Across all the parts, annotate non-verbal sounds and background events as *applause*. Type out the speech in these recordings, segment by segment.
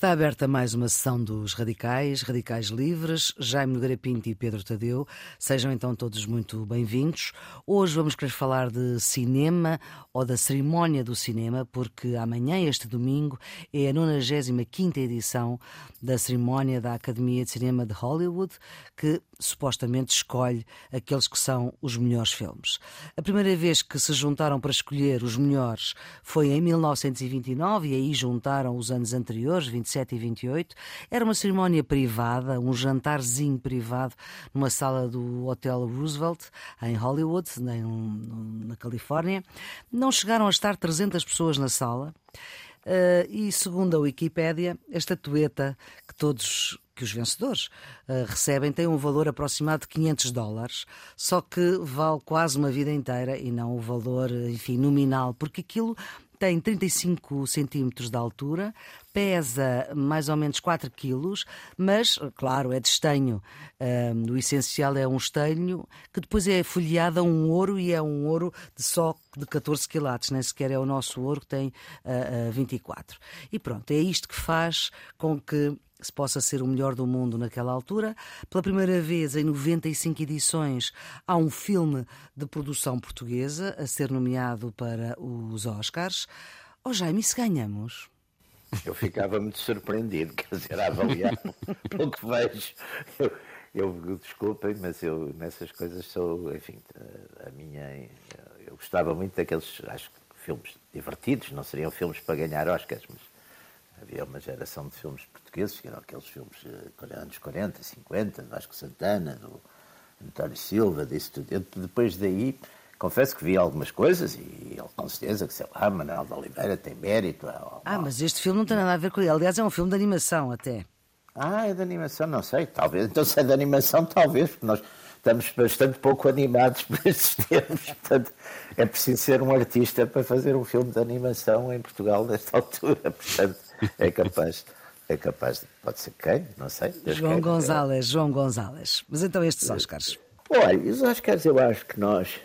Está aberta mais uma sessão dos Radicais, Radicais Livres, Jaime Nogueira Pinto e Pedro Tadeu. Sejam então todos muito bem-vindos. Hoje vamos querer falar de cinema ou da cerimónia do cinema, porque amanhã, este domingo, é a 95 edição da cerimónia da Academia de Cinema de Hollywood, que supostamente escolhe aqueles que são os melhores filmes. A primeira vez que se juntaram para escolher os melhores foi em 1929 e aí juntaram os anos anteriores, 27 e 28. Era uma cerimónia privada, um jantarzinho privado numa sala do Hotel Roosevelt em Hollywood, na Califórnia. Não chegaram a estar 300 pessoas na sala. Uh, e segundo a Wikipédia, a estatueta que todos que os vencedores uh, recebem tem um valor aproximado de 500 dólares, só que vale quase uma vida inteira e não o valor, enfim, nominal, porque aquilo tem 35 centímetros de altura, pesa mais ou menos 4 quilos, mas, claro, é de estanho. Um, o essencial é um estanho que depois é folheado a um ouro e é um ouro de só de 14 quilates, nem sequer é o nosso ouro que tem uh, uh, 24. E pronto, é isto que faz com que se possa ser o melhor do mundo naquela altura. Pela primeira vez em 95 edições há um filme de produção portuguesa a ser nomeado para os Oscars. Oh Jaime, se ganhamos? Eu ficava muito surpreendido, quer dizer, a avaliar *laughs* pelo que vejo. Eu, eu, desculpem, mas eu nessas coisas sou, enfim, a minha. Eu gostava muito daqueles, acho que filmes divertidos, não seriam filmes para ganhar Oscars, mas havia uma geração de filmes portugueses, que eram aqueles filmes uh, anos 40, 50, Vasco Santana, do António Silva, disso tudo. depois daí, confesso que vi algumas coisas e com certeza que, sei lá, Manuel de Oliveira tem mérito. ah, mas este filme não tem nada a ver com ele. Aliás, é um filme de animação até. Ah, é de animação? Não sei, talvez. Então, se é de animação, talvez, porque nós estamos bastante pouco animados *laughs* por estes tempos. Portanto, é preciso ser um artista para fazer um filme de animação em Portugal nesta altura. Portanto, é capaz. É capaz de. Pode ser quem? Não sei. Deus João quer. Gonzalez, João Gonzalez. Mas então estes Oscars. Olha, os Oscars eu acho que nós,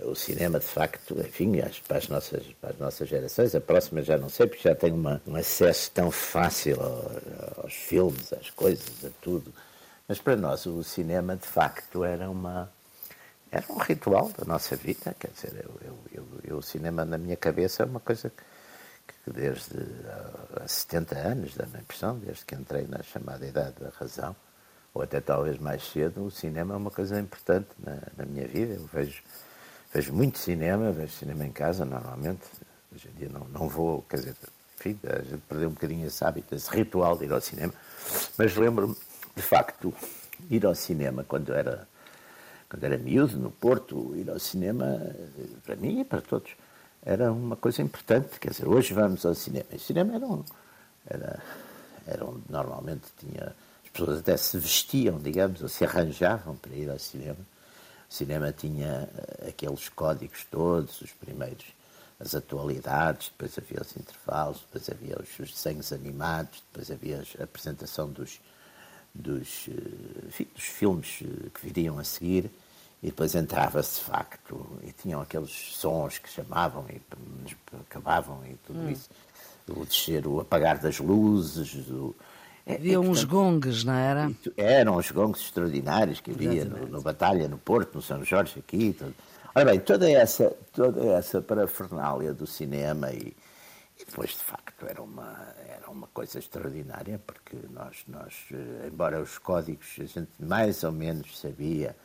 o cinema de facto, enfim, acho para as nossas, para as nossas gerações, a próxima já não sei, porque já tem uma, um acesso tão fácil aos filmes, às coisas, a tudo. Mas para nós o cinema de facto era uma era um ritual da nossa vida, quer dizer, eu, eu, eu, eu o cinema na minha cabeça é uma coisa que que desde há 70 anos, dá-me a impressão, desde que entrei na chamada idade da razão, ou até talvez mais cedo, o cinema é uma coisa importante na, na minha vida. Eu vejo, vejo muito cinema, vejo cinema em casa normalmente. Hoje em dia não, não vou, quer dizer, enfim, a gente perdeu um bocadinho esse hábito, esse ritual de ir ao cinema, mas lembro-me, de facto, ir ao cinema quando era, quando era miúdo, no Porto, ir ao cinema, para mim e para todos, era uma coisa importante. Quer dizer, hoje vamos ao cinema. O cinema era um. Era, era onde normalmente tinha. As pessoas até se vestiam, digamos, ou se arranjavam para ir ao cinema. O cinema tinha eh, aqueles códigos todos, os primeiros, as atualidades, depois havia os intervalos, depois havia os, os desenhos animados, depois havia a apresentação dos, dos, eh, enfim, dos filmes eh, que viriam a seguir e depois entrava-se de facto e tinham aqueles sons que chamavam e acabavam e tudo hum. isso. O descer, o apagar das luzes. O... É, havia é, uns gongs, não era? Eram uns gongs extraordinários que havia no, no, Batalha, no Porto, no São Jorge, aqui. Tudo. Ora bem, toda essa, toda essa parafernália do cinema e, e depois, de facto, era uma, era uma coisa extraordinária, porque nós, nós, eh, embora os códigos a gente mais ou menos sabia, é,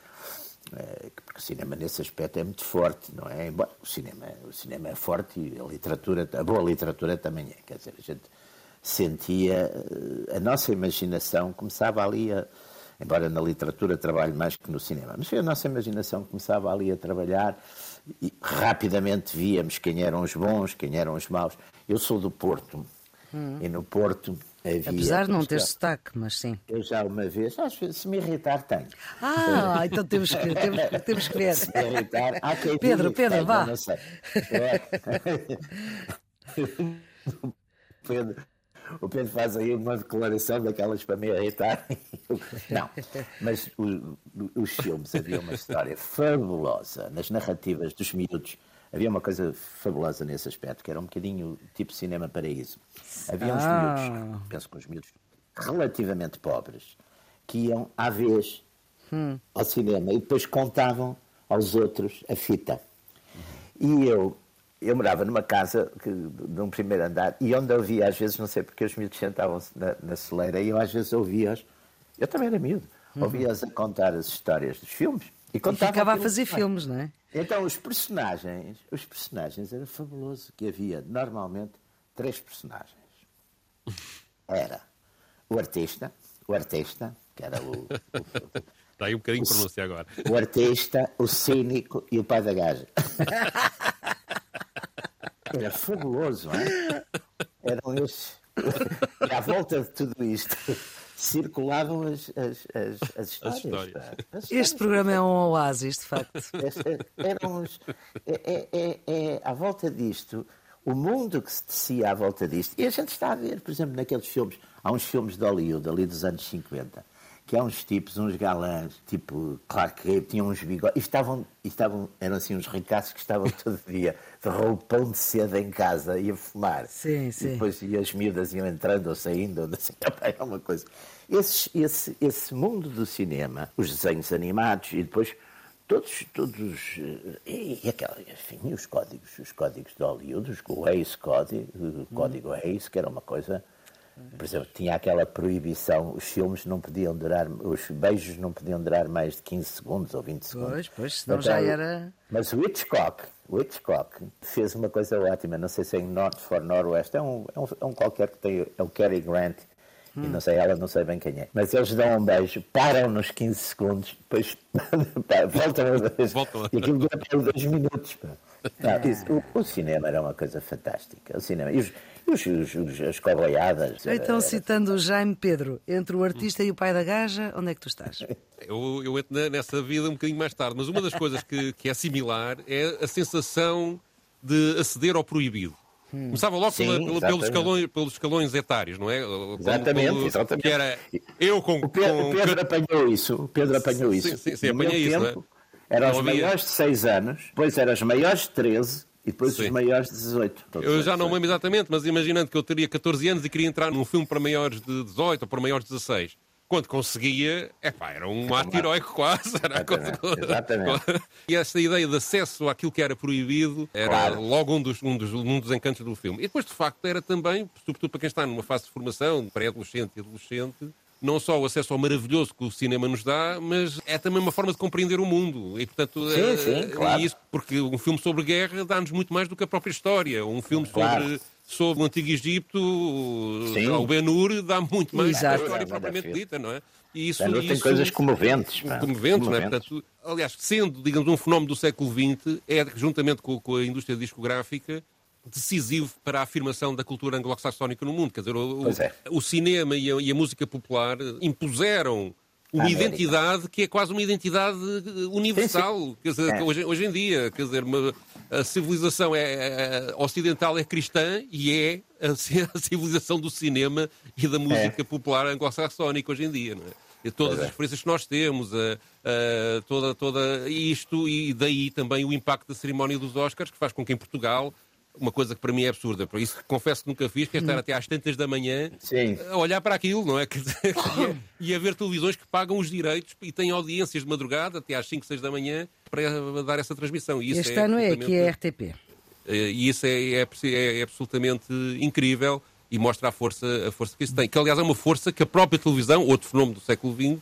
porque o cinema nesse aspecto é muito forte, não é? Embora o cinema, o cinema é forte e a literatura, a boa literatura também é. Quer dizer, a gente sentia, eh, a nossa imaginação começava ali a, embora na literatura trabalhe mais que no cinema, mas a nossa imaginação começava ali a trabalhar e rapidamente víamos quem eram os bons, quem eram os maus. Eu sou do Porto hum. e no Porto Havia, Apesar de não ter sotaque, mas sim. Eu já uma vez, às vezes, se me irritar, tenho. Ah, então temos que, temos, temos que ver. Se me irritar, há quem Pedro, Pedro, tenha, vá. Não sei. É. *laughs* Pedro, o Pedro faz aí uma declaração daquelas para me irritar. *laughs* Não, mas o, os filmes havia uma história fabulosa nas narrativas dos miúdos havia uma coisa fabulosa nesse aspecto, que era um bocadinho tipo cinema paraíso. Havia uns Ah. miúdos, penso que uns miúdos relativamente pobres, que iam à vez ao cinema e depois contavam aos outros a fita. E eu, eu morava numa casa que, num primeiro andar e onde eu via, às vezes, não sei porque os miúdos sentavam-se na, na celeira e eu às vezes ouvia-os, eu também era miúdo, ouvia-os a contar as histórias dos filmes. E, E ficava a fazer filmes, não é? Então, os personagens, os personagens era fabuloso, que havia normalmente três personagens. Era o artista, o artista, que era o, o, Está *laughs* aí um bocadinho de pronúncia agora. o artista, o cínico e o pai da gaja. *laughs* Era fabuloso, não é? Eram esses. E à volta de tudo isto circulavam as, as, as, *laughs* as histórias. histórias. Este histórias. programa é um oásis, de facto. *laughs* Esta- eram os- é, é, é, é, à volta disto, o mundo que se tecia à volta disto. E a gente está a ver, por exemplo, naqueles filmes, há uns filmes de Hollywood, ali dos anos 50, que há uns tipos, uns galãs, tipo Clark Gable, tinham uns bigodes, e estavam, e estavam, eram assim uns ricaços que estavam todo dia de roupão de seda em casa e a fumar. Sim, sim. E depois e as miúdas iam entrando ou saindo, ou assim, *laughs* é uma coisa. Esse, esse, esse mundo do cinema, os desenhos animados e depois todos, todos eh, e, e aquela, enfim, os códigos, os códigos de Hollywood, o Hays Código, o código Hays, que era uma coisa, por exemplo, tinha aquela proibição, os filmes não podiam durar, os beijos não podiam durar mais de 15 segundos ou 20 segundos. Pois, pois, senão já Então, era- Mas o Hitchcock, o Hitchcock fez uma coisa ótima, não sei se é em North for Northwest, é um, é um, é um qualquer que tem, é o Cary Grant, e não sei ela, não sei bem quem é. Mas eles dão um beijo, param nos 15 segundos, depois *laughs* pá, voltam a vez. Voltam. E aquilo dura para 2 minutos. Não, isso, o, o cinema era uma coisa fantástica. O cinema. E, os, os, os, os- as coboiadas. Então, era- citando o Jaime Pedro, entre o artista e o pai da gaja, onde é que tu estás? *laughs* Eu, eu entro na- nessa vida um bocadinho mais tarde, mas uma das coisas que, que é similar é a sensação de aceder ao proibido. Começava logo Sim, pela- pela- pelos, escalões, pelos escalões etários, não é? Exatamente, como- exatamente. Que era eu com. O Pedro, com- Pedro apanhou isso. O Pedro apanhou Sim, isso. sim, sim, meu apanhei isso, tempo, não Eram os havia- maiores de 6 anos, depois eram os maiores de 13 e depois Sim. os maiores de 18. Todos Eu já não me 18. lembro exatamente, mas imaginando que eu teria 14 anos e queria entrar num filme para maiores de 18 ou para maiores de 16. Quando conseguia, epá, era um ato heroico quase. Era Exatamente, exatamente. *laughs* E esta ideia de acesso àquilo que era proibido era Claro. logo um dos, um, dos, um dos encantos do filme. E depois, de facto, era também, sobretudo para quem está numa fase de formação, pré-adolescente e adolescente, não só o acesso ao maravilhoso que o cinema nos dá, mas é também uma forma de compreender o mundo. E, portanto, Sim, eh, sim, e claro. isso porque um filme sobre guerra dá-nos muito mais do que a própria história. Um filme Claro. sobre, sobre o Antigo Egito, Sim. o Ben-Hur, dá muito mais do que a Exato. história propriamente dita, não é? E isso, Ben-Hur tem isso- coisas comoventes. pá. comoventes, não é? Comoventes. Portanto, aliás, sendo, digamos, um fenómeno do século XX, é, juntamente com, com a indústria discográfica, decisivo para a afirmação da cultura anglo-saxónica no mundo. Quer dizer, o, é. o cinema e a, e a música popular impuseram uma América. identidade que é quase uma identidade eh, universal. Quer dizer, É. hoje, hoje em dia, quer dizer, uma- a civilização é, é- ocidental é cristã e é a, *laughs* a civilização do cinema e da música popular anglo-saxónica hoje em dia, não é? E todas Pois é. as referências que nós temos, a, a- toda, toda isto e daí também o impacto da cerimónia dos Oscars, que faz com que em Portugal, uma coisa que para mim é absurda, por isso confesso que nunca fiz, que é estar até às tantas da manhã Sim. a olhar para aquilo, não é? *laughs* E, a, ver televisões que pagam os direitos e têm audiências de madrugada até às 5, 6 da manhã para dar essa transmissão. E isso Este ano é aqui é RTP. eh, E isso é, é, é- é absolutamente incrível e mostra a força, a força que isso tem. Que, aliás, é uma força que a própria televisão, outro fenómeno do século XX,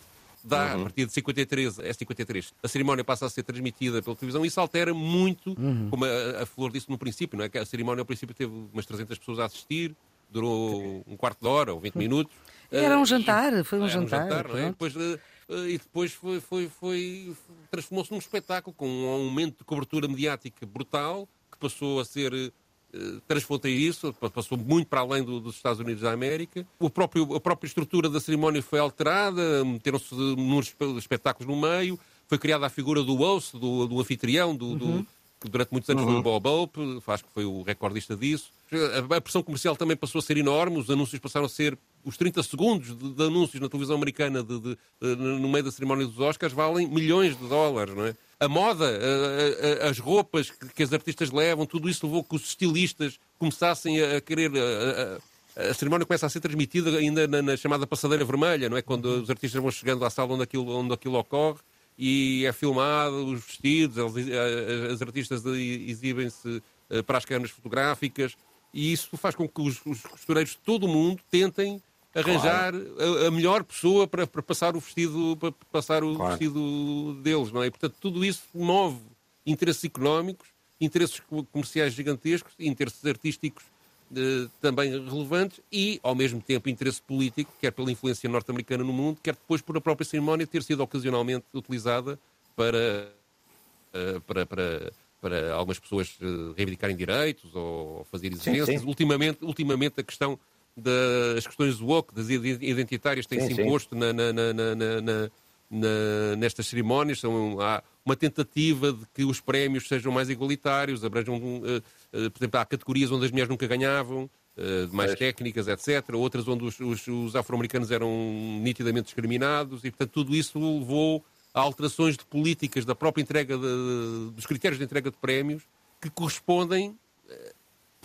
dá a partir de 53, é 53. A cerimónia passa a ser transmitida pela televisão e isso altera muito, como a, a Flor disse no princípio, não é? que a cerimónia, ao princípio, teve umas 300 pessoas a assistir, durou um quarto de hora ou 20 minutos. Era um jantar, foi um era jantar. não é? Depois, eh, eh, e depois foi, foi, foi- transformou-se num espetáculo com um aumento de cobertura mediática brutal que passou a ser eh, transfronteiriço, pa- passou muito para além do- dos Estados Unidos da América. O próprio, a própria estrutura da cerimónia foi alterada, meteram-se de espetáculos no meio, foi criada a figura do host, do, do anfitrião, do, do- que durante muitos anos foi o Bob Hope, acho que foi o recordista disso. A, a pressão comercial também passou a ser enorme, os anúncios passaram a ser os 30 segundos de, de anúncios na televisão americana de- de- de- no meio da cerimónia dos Oscars valem milhões de dólares, não é? A moda, a, a, as roupas que, que, as artistas levam, tudo isso levou que os estilistas começassem a, querer. A, cerimónia começa a ser transmitida ainda na, na, chamada passadeira vermelha, não é? Quando os artistas vão chegando à sala onde aquilo, onde aquilo ocorre e é filmado, os vestidos, as, as artistas exibem-se eh, para as câmaras fotográficas e isso faz com que os, os costureiros de todo o mundo tentem arranjar claro. a, a, melhor pessoa para, para, passar o vestido para passar o claro. vestido deles, não é? Portanto, tudo isso move interesses económicos, interesses comerciais gigantescos, interesses artísticos eh, também relevantes e, ao mesmo tempo, interesse político, quer pela influência norte-americana no mundo, quer depois por a própria cerimónia ter sido ocasionalmente utilizada para, uh, para, para, para algumas pessoas uh, reivindicarem direitos ou fazer exigências. Ultimamente, ultimamente, a questão das questões woke, das identitárias, tem-se imposto na, na, na, nestas cerimónias. São, há uma tentativa de que os prémios sejam mais igualitários, abranjam, uh, uh, por exemplo, há categorias onde as mulheres nunca ganhavam, uh, mais técnicas, etc. Outras onde os, os, os afro-americanos eram nitidamente discriminados e, portanto, tudo isso levou a alterações de políticas da própria entrega de, dos critérios de entrega de prémios que correspondem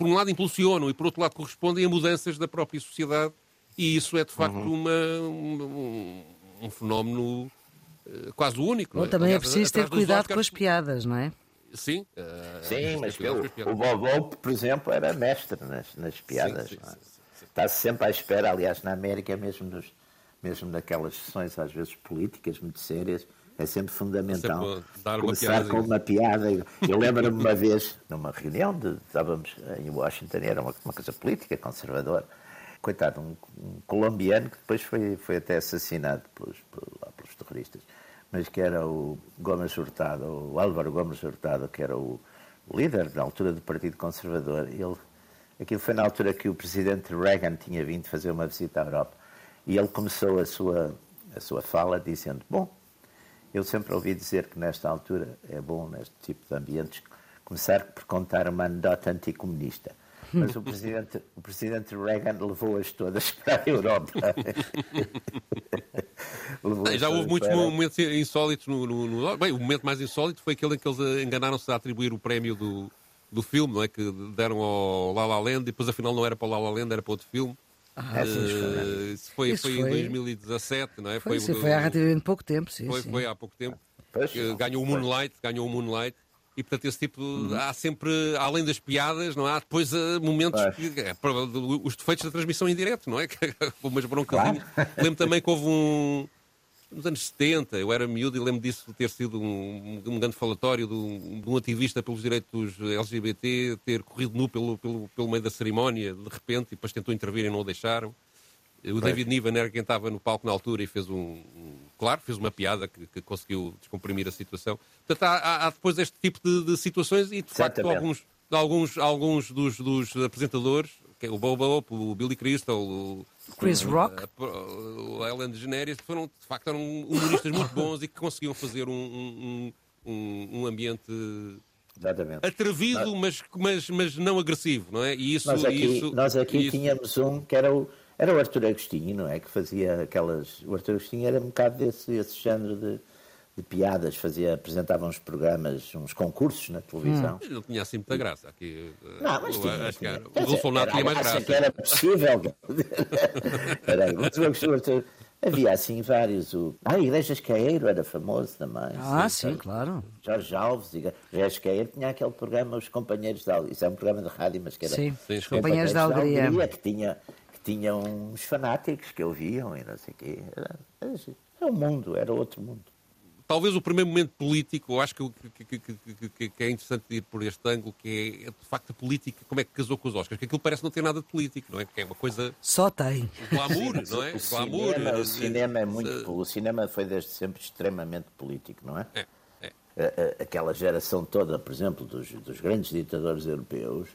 por um lado impulsionam e por outro lado correspondem a mudanças da própria sociedade e isso é de facto uhum. uma, um, um, fenómeno uh, quase único. Ou é? também é Aliás, é preciso ter cuidado Oscars... com as piadas, não é? Sim, uh, sim mas o, o Bob por exemplo, era mestre nas, nas piadas. Sim, sim, sim, Está sempre à espera, aliás, na América, mesmo, dos, mesmo daquelas sessões, às vezes políticas muito sérias, é sempre fundamental sempre começar com uma piada. Eu lembro-me uma vez, numa reunião, de, estávamos em Washington, era uma, uma coisa política, conservadora. Coitado, um, um, colombiano que depois foi, foi até assassinado pelos, pelos terroristas, mas que era o Gomes Hurtado, o Álvaro Gomes Hurtado, que era o líder na altura do Partido Conservador. Ele, aquilo foi na altura que o presidente Reagan tinha vindo fazer uma visita à Europa. E ele começou a sua, a sua fala dizendo: Bom, eu sempre ouvi dizer que nesta altura é bom, neste tipo de ambientes, começar por contar uma anedota anticomunista. Mas o *laughs* presidente, o presidente Reagan levou-as todas *laughs* para a Europa. *laughs* Já houve muitos para... momentos insólitos no, no, no, Bem, o momento mais insólito foi aquele em que eles enganaram-se a atribuir o prémio do, do filme, não é? Que deram ao La La Land e depois afinal não era para o La La Land, era para outro filme. Ah, uh, isso foi, isso foi, foi, em 2017, não é? Foi, foi, foi há relativamente pouco tempo, sim. Foi, sim. foi há pouco tempo. ganhou o Moonlight, ganhou o Moonlight. E portanto, esse tipo. Uhum. Há sempre, além das piadas, não há depois uh, momentos. Que, é, os defeitos da transmissão em direto, não é? *laughs* Umas broncadinhas. Claro. Lembro também que houve um nos anos 70, eu era miúdo e lembro disso ter sido um, um grande falatório de um, de um, ativista pelos direitos LGBT ter corrido nu pelo, pelo, pelo meio da cerimónia, de repente, e depois tentou intervir e não o deixaram. O David Niven era quem estava no palco na altura e fez um, um claro, fez uma piada que, que, conseguiu descomprimir a situação. Portanto, há, há depois este tipo de, de situações e, de facto, alguns, alguns, alguns dos, dos apresentadores, o Bobo, o Billy Crystal, o, Chris Rock, o Ellen DeGeneres, foram, de facto, eram humoristas muito bons e que conseguiam fazer um, um, um, um ambiente Exatamente. atrevido, mas, mas, mas não agressivo, não é? E isso, nós aqui, isso, nós aqui isso... tínhamos um que era o, era o Arthur Agostinho, não é? Que fazia aquelas. O Arthur Agostinho era um bocado desse, esse género de de piadas, fazia, apresentava uns programas, uns concursos na televisão. Hum. Não tinha assim muita graça. Aqui, não, mas tinha. Acho tinha. Que era, o Bolsonaro tinha mais graça. que era possível. *laughs* era, mas, havia assim vários. O... Ah, Igrejas Caeiro era famoso também. Ah, sim, sim claro. Jorge Alves, Igrejas Caeiro tinha aquele programa Os Companheiros da Alegria. Isso é um programa de rádio, mas que era. Sim, sim Os Companheiros, da Alegria. que tinha, que tinha uns fanáticos que ouviam e não sei o quê. Era, era, era um mundo, era outro mundo talvez o primeiro momento político, eu acho que, que, que, que, é interessante ir por este ângulo, que é de facto a política, como é que casou com os Oscars, que aquilo parece não ter nada de político, não é? Que é uma coisa. Só tem. O glamour, não é? O, glamour. Cinema, o cinema é muito. O cinema foi desde sempre extremamente político, não é? É. é. Aquela geração toda, por exemplo, dos, dos grandes ditadores europeus,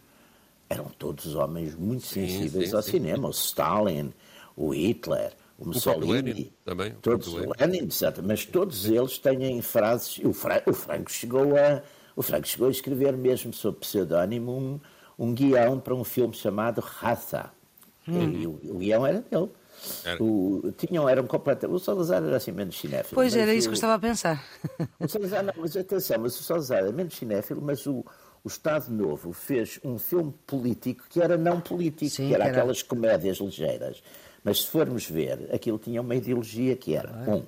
eram todos homens muito sensíveis sim, sim, ao sim. cinema. O Stalin, o Hitler o Mussolini, também, todos, o Lenin, mas todos eles têm frases. O, Fra, o Franco chegou a o Franco chegou a escrever mesmo sob pseudónimo um, um guião para um filme chamado Raça. Hum. E o, o guião era dele. Era. O, tinham, eram completamente. O Salazar era assim menos cinéfilo. Pois era isso o, que eu estava a pensar. O Salazar, não, mas atenção, mas o Salazar era menos cinéfilo, mas o, o Estado Novo fez um filme político que era não político, Sim, que era, era aquelas comédias ligeiras. Mas se formos ver, aquilo tinha uma ideologia que era, um,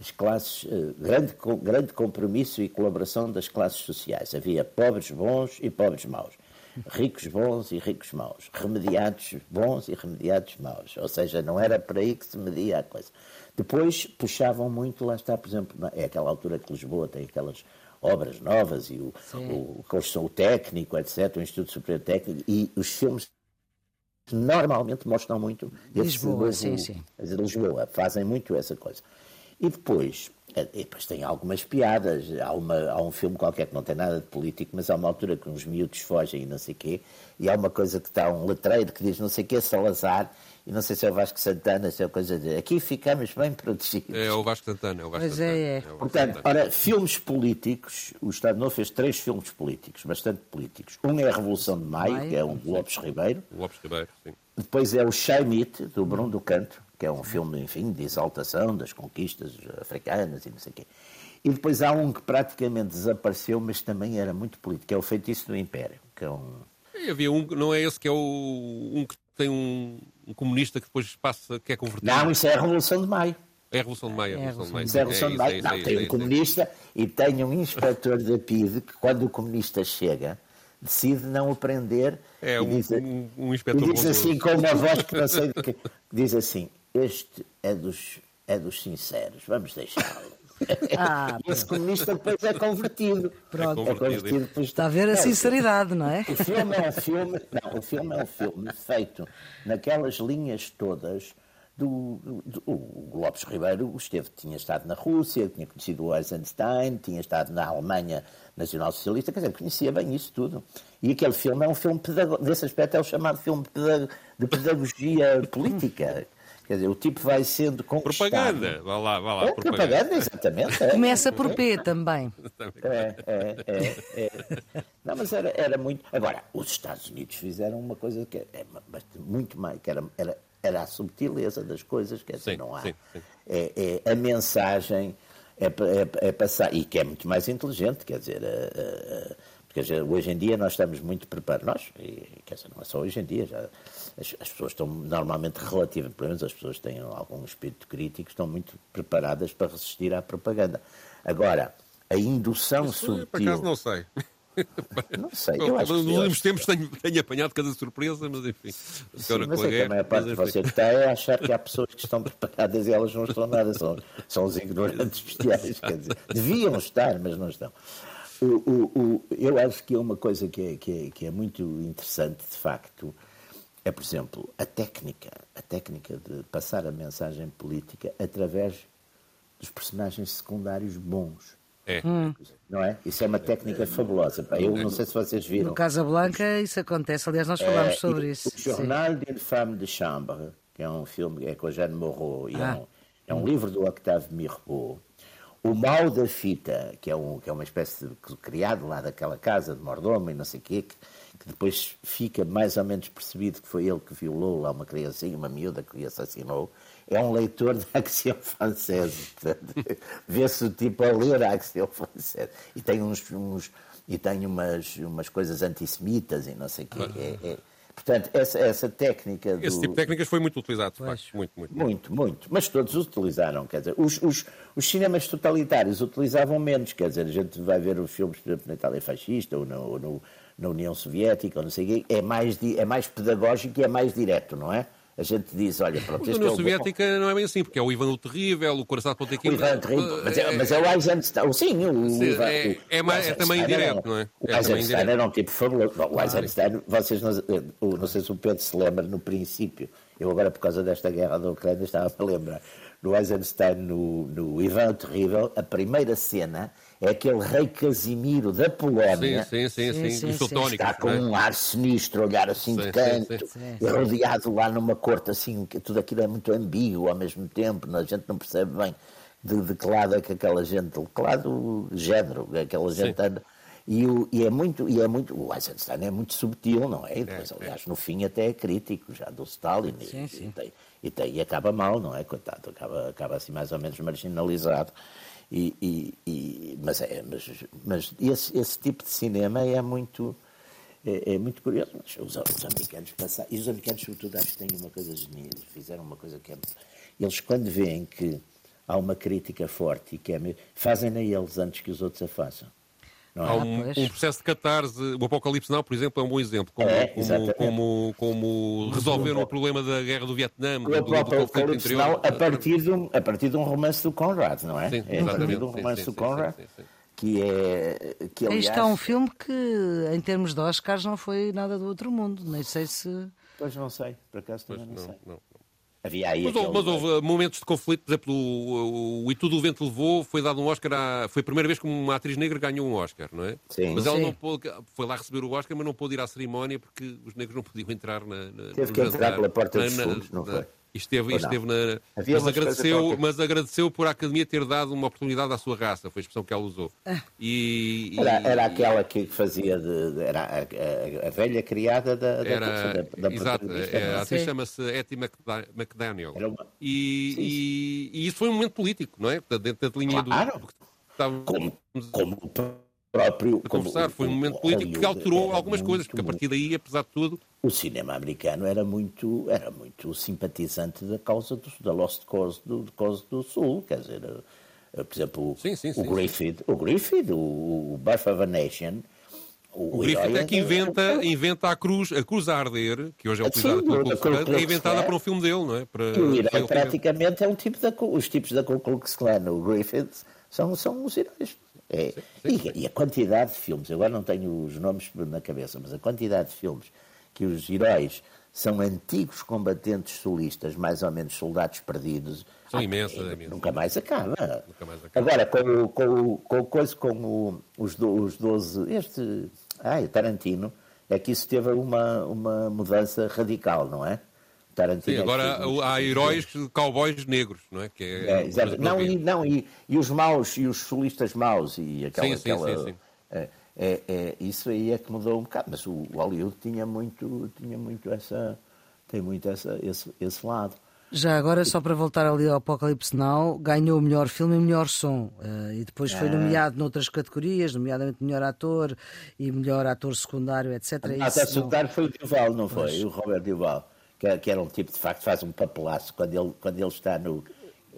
as classes, uh, grande, grande compromisso e colaboração das classes sociais. Havia pobres bons e pobres maus ricos bons e ricos maus, remediados bons e remediados maus. Ou seja, não era por aí que se media a coisa. Depois puxavam muito, lá está, por exemplo, é aquela altura que Lisboa tem aquelas obras novas e o, o, o, o técnico, etc., o Instituto Superior Técnico, e os filmes normalmente mostram muito Lisboa, novo, sim, sim. Lisboa, fazem muito essa coisa. E depois, e depois tem algumas piadas. Há, uma, há um filme qualquer que não tem nada de político, mas há uma altura que uns miúdos fogem e não sei quê, e há uma coisa que está um letreiro que diz não sei quê, Salazar, e não sei se é o Vasco Santana, se é coisa de aqui ficamos bem protegidos. É o Vasco Santana, é o Vasco pois Santana. É, é. é Portanto, Santana. ora, filmes políticos, o Estado Novo fez três filmes políticos, bastante políticos. Um é a Revolução de Maio, Maio. que é o Lopes Ribeiro. Lopes Ribeiro, sim. Depois é o Chaimite, do Bruno do Canto, que é um filme, enfim, de exaltação das conquistas africanas e não sei o quê. E depois há um que praticamente desapareceu, mas também era muito político, que é o Feitiço do Império, que é um... E havia um, não é esse que é o, um que tem um, um, comunista que depois passa, que é convertido? Não, isso é a Revolução de Maio. É a Revolução de Maio. É a Revolução de Maio. Isso é a Revolução de Maio. É não, tem um comunista e tem um inspetor da PID que quando o comunista chega decide não aprender é, um, diz, um, um inspetor e diz assim com uma voz que não sei que diz assim este é dos, é dos sinceros, vamos deixá-lo. Ah, *laughs* Esse comunista depois é convertido. Pronto. É convertido depois... Está a ver a sinceridade, não é? O filme é um filme, não, o filme é um filme feito naquelas linhas todas do, do, o Lopes Ribeiro esteve, tinha estado na Rússia, tinha conhecido o Eisenstein, tinha estado na Alemanha Nacional Socialista, quer dizer, conhecia bem isso tudo. E aquele filme é um filme, nesse aspecto, é o chamado filme de pedagogia política. Quer dizer, o tipo vai sendo conquistado. Propaganda, vá lá, vá lá. É, propaganda, propaganda exatamente. É. Começa por P também. *laughs* É, é, é, é, Não, mas era, era muito. Agora, os Estados Unidos fizeram uma coisa que é muito mais, que era, era, era a subtileza das coisas, quer dizer, sim, não há. Sim, sim. É, é, a mensagem é, é, é, passar, e que é muito mais inteligente, quer dizer. A, a, porque hoje em dia nós estamos muito preparados, nós, e quer dizer, não é só hoje em dia, já, as, as, pessoas estão normalmente relativamente, pelo menos as pessoas têm algum espírito crítico, estão muito preparadas para resistir à propaganda. Agora, a indução Isso, subtil... Por acaso não sei. *laughs* Não sei, eu acho Nos últimos tempos tenho, tenho apanhado cada surpresa, mas enfim. Sim, mas é que a maior parte de você que está é achar que há pessoas que estão *laughs* preparadas e elas não estão nada, são, são os ignorantes bestiais, quer dizer, deviam estar, mas não estão. O, o, o, eu acho que é uma coisa que é, que, é, que é muito interessante, de facto, é, por exemplo, a técnica, a técnica de passar a mensagem política através dos personagens secundários bons. É. Hum. Não é? Isso é uma técnica fabulosa. Eu não sei se vocês viram. No Casablanca isso acontece, aliás, nós falámos é, sobre isso. O Jornal d'une femme de chambre, que é um filme é com a Jeanne Moreau, e é ah. é, um, é um livro do Octave Mirbeau, o mal da fita, que é, um, que é uma espécie de criado lá daquela casa de mordomo e não sei o quê, que, depois fica mais ou menos percebido que foi ele que violou lá uma criancinha, uma miúda que o assassinou, é um leitor da Axiom Française. *laughs* Vê-se o tipo a ler a Axiom Française. E tem, uns, uns, e tem umas, umas coisas antissemitas e não sei o quê. É, é, Portanto, essa, essa técnica. Do... Esse tipo de técnicas foi muito utilizado, de facto. Muito, muito, muito. Muito, Mas todos utilizaram. Quer dizer, os, os, os cinemas totalitários utilizavam menos. Quer dizer, a gente vai ver os filmes, por exemplo, na Itália fascista ou, no, ou no, na União Soviética, ou não sei o quê. É mais, é mais pedagógico e é mais direto, não é? a gente diz, olha, pronto, Mas a União é Soviética bom. não é bem assim, porque é o Ivan o Terrível, o Coração de Pontequim. O Ivan o Terrível, mas é, mas é o Eisenstein, sim, o, sim, Ivan, é, é, mais, é também indireto, não é? O é Eisenstein era um tipo fabuloso. Bom, o Eisenstein, vocês não, não sei se o Pedro se lembra no princípio, eu agora por causa desta guerra da Ucrânia estava a lembrar, no Eisenstein, no, no Ivan o Terrível, a primeira cena é aquele rei Casimiro da Polónia. Sim, sim, sim, sim, sim, sim. Está com é? um ar sinistro, olhar assim de canto, rodeado lá numa corte assim, que tudo aquilo é muito ambíguo ao mesmo tempo, a gente não percebe bem de, de que lado é que aquela gente, de que lado género, aquela gente anda. E, o, e, é muito, e é muito, o Eisenstein é muito subtil, não é? E depois, aliás, no fim até é crítico já do Stalin. Sim, e, sim. E, tem, e, tem, e, acaba mal, não é? Coitado, acaba, acaba assim mais ou menos marginalizado. E, e mas é, mas, mas esse, esse tipo de cinema é muito é, é muito curioso. Os, os, americanos passaram, e os americanos, sobretudo, acho que têm uma coisa genial. Fizeram uma coisa que é. Eles, quando veem que há uma crítica forte e que é. fazem-na eles antes que os outros a façam. Há é? um, ah, um, processo de catarse, o Apocalipse Now, por exemplo, é um bom exemplo. Como, é, como, como, como resolveram o problema da guerra do Vietnã, do, do Apocalipse Now, a partir, de um, a partir de um romance do Conrad, não é? Sim, é a partir de um romance sim, sim, do Conrad. Que é. Que, aliás, Isto é um filme que, em termos de Oscars, não foi nada do outro mundo. Nem sei se. Pois não sei, por acaso também não, não sei. Não. Havia aí mas, aquele... mas houve momentos de conflito, por exemplo, o, o, E Tudo o Vento Levou foi dado um Oscar, à, foi a primeira vez que uma atriz negra ganhou um Oscar, não é? Sim. Mas ela Sim. não pôde, foi lá receber o Oscar, mas não pôde ir à cerimónia porque os negros não podiam entrar na. na Teve que entrar pela porta dos fundos, não foi? Esteve, esteve na. Mas agradeceu, mas agradeceu por a Academia ter dado uma oportunidade à sua raça, foi a expressão que ela usou. Ah. E, e... Era, era aquela que fazia de. Era a, a, a velha criada da. Era, da, da, da exato, é, a atriz chama-se Etty McDaniel. Uma... E, e, e, isso foi um momento político, não é? Dentro da linha claro. do. Estava... Como, como próprio. A conversar, foi um momento político que alterou algumas coisas, porque a partir daí, apesar de tudo. O cinema americano era muito, era muito simpatizante da causa do, da Lost Cause do, cause do Sul, quer dizer, eh, por exemplo, sim, sim, o Griffith, o Griffith, o, Birth of a Nation. O, o Griffith é que inventa, inventa a cruz, a cruz a arder, que hoje é utilizada pelo Klux é inventada para um filme dele, não é? Para, e o herói praticamente é um tipo da, os tipos da Ku Klux Klan. O Griffith são, são os heróis é, e, e, a quantidade de filmes, agora não tenho os nomes na cabeça, mas a quantidade de filmes que os heróis são antigos combatentes solistas, mais ou menos soldados perdidos. São ah, imensas, é, é Nunca mais acaba. Nunca mais acaba. Agora, com, com, com coisa como os, os 12. Este. Ai, Tarantino, é que isso teve uma, uma mudança radical, não é? Tarantino. Sim, agora há heróis cowboys negros, não é? Que é, é não, e, não e, e, os maus, e os solistas maus, e aquela. Sim, aquela, sim, sim, sim. É, é, é, isso aí é que mudou um bocado, mas o Hollywood tinha muito, tinha muito essa. tem muito essa, esse, esse lado. Já agora, só para voltar ali ao Apocalipse Now, ganhou o melhor filme e o melhor som. Uh, e depois foi ah. nomeado noutras categorias, nomeadamente melhor ator e melhor ator secundário, etc. O ator secundário foi o Duval, não foi? Pois. O Robert Duval que, que era um tipo, de facto, faz um papelaço quando ele, quando ele está no.